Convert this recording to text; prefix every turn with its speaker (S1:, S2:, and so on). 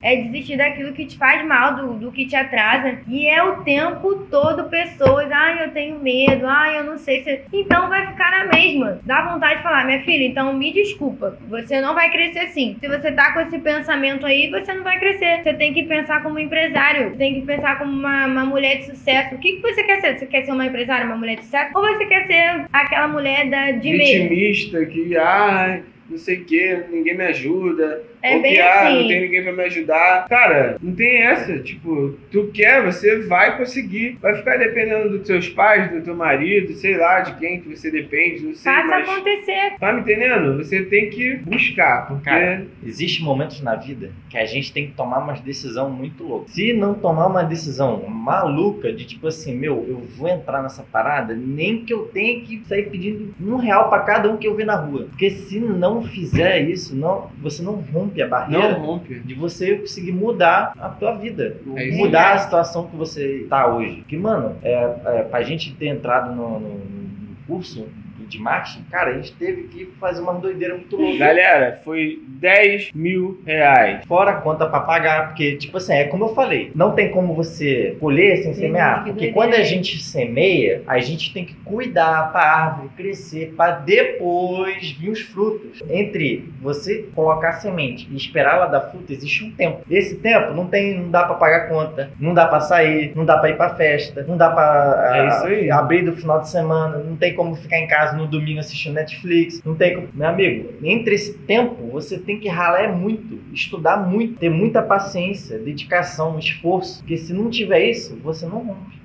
S1: É desistir daquilo que te faz mal, do, do que te atrasa. E é o tempo todo pessoas, ai, eu tenho medo, ai, eu não sei se. Então vai ficar na mesma. Dá vontade de falar, minha filha, então me desculpa. Você não vai crescer assim. Se você tá com esse pensamento aí, você não vai crescer. Você tem que pensar como empresário. Tem que pensar como uma, uma mulher de sucesso. O que, que você quer ser? Você quer ser uma empresária, uma mulher de sucesso? Ou você quer ser aquela mulher da, de medo?
S2: Vitimista que, ai, não sei o que, ninguém me ajuda.
S1: É
S2: ou
S1: bem
S2: que, ah,
S1: assim.
S2: não tem ninguém pra me ajudar. Cara, não tem essa. Tipo, tu quer, você vai conseguir. Vai ficar dependendo dos teus pais, do teu marido, sei lá, de quem que você depende, não sei.
S1: Faça
S2: mas...
S1: acontecer.
S2: Tá me entendendo? Você tem que buscar, porque...
S3: Cara, Existem momentos na vida que a gente tem que tomar uma decisão muito louca. Se não tomar uma decisão maluca de tipo assim, meu, eu vou entrar nessa parada, nem que eu tenha que sair pedindo um real pra cada um que eu ver na rua. Porque se não fizer isso, não, você não rompe a barreira
S2: não rompe.
S3: de você conseguir mudar a tua vida.
S2: É
S3: mudar a situação que você tá hoje. Porque, mano, é, é, pra gente ter entrado no, no- no curso de marketing, cara, a gente teve que fazer uma doideira muito louca.
S2: Galera, foi 10 mil reais.
S3: Fora a conta pra pagar, porque, tipo assim, é como eu falei, não tem como você colher sem
S1: Sim,
S3: semear.
S1: que
S3: Porque
S1: doideira
S3: quando a gente semeia, a gente tem que cuidar pra árvore crescer, pra depois vir os frutos. Entre você colocar a semente e esperar ela dar fruto, existe um tempo. Esse tempo não tem, não dá pra pagar conta, não dá pra sair, não dá pra ir pra festa, não dá pra
S2: É isso aí.
S3: abrir do final de semana, não tem como ficar em casa no domingo assistindo Netflix, não tem como. Meu amigo, entre esse tempo, você tem que ralar muito, estudar muito, ter muita paciência, dedicação, esforço, porque se não tiver isso, você não rompe.